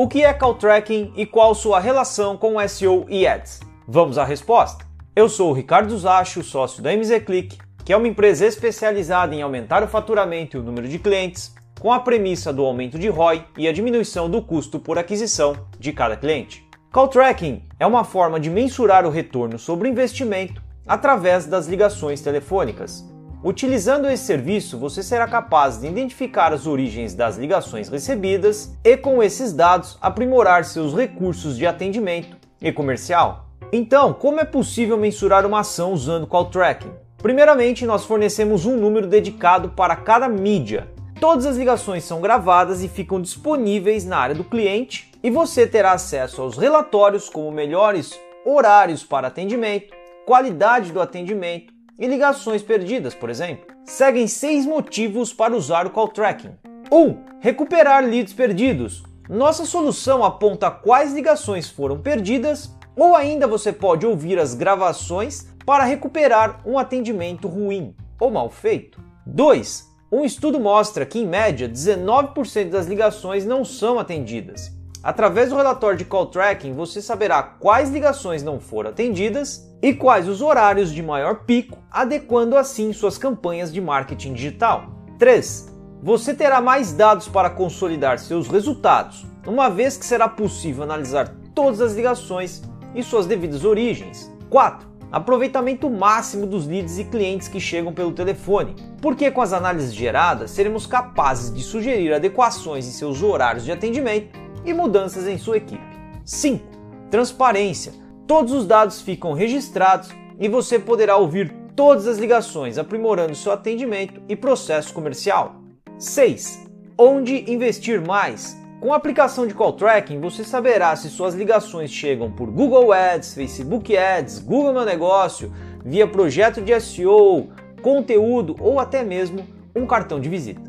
O que é call tracking e qual sua relação com SEO e Ads? Vamos à resposta. Eu sou o Ricardo Zacho, sócio da MZ Click, que é uma empresa especializada em aumentar o faturamento e o número de clientes, com a premissa do aumento de ROI e a diminuição do custo por aquisição de cada cliente. Call tracking é uma forma de mensurar o retorno sobre o investimento através das ligações telefônicas. Utilizando esse serviço, você será capaz de identificar as origens das ligações recebidas e, com esses dados, aprimorar seus recursos de atendimento e comercial. Então, como é possível mensurar uma ação usando call tracking? Primeiramente, nós fornecemos um número dedicado para cada mídia. Todas as ligações são gravadas e ficam disponíveis na área do cliente, e você terá acesso aos relatórios como melhores horários para atendimento, qualidade do atendimento, e ligações perdidas, por exemplo. Seguem seis motivos para usar o call tracking. 1. Um, recuperar leads perdidos. Nossa solução aponta quais ligações foram perdidas, ou ainda você pode ouvir as gravações para recuperar um atendimento ruim ou mal feito. 2. Um estudo mostra que, em média, 19% das ligações não são atendidas. Através do relatório de call tracking, você saberá quais ligações não foram atendidas e quais os horários de maior pico, adequando assim suas campanhas de marketing digital. 3. Você terá mais dados para consolidar seus resultados, uma vez que será possível analisar todas as ligações e suas devidas origens. 4. Aproveitamento máximo dos leads e clientes que chegam pelo telefone, porque com as análises geradas seremos capazes de sugerir adequações em seus horários de atendimento e mudanças em sua equipe. 5. Transparência Todos os dados ficam registrados e você poderá ouvir todas as ligações, aprimorando seu atendimento e processo comercial. 6. Onde investir mais? Com a aplicação de call tracking, você saberá se suas ligações chegam por Google Ads, Facebook Ads, Google Meu Negócio, via projeto de SEO, conteúdo ou até mesmo um cartão de visita.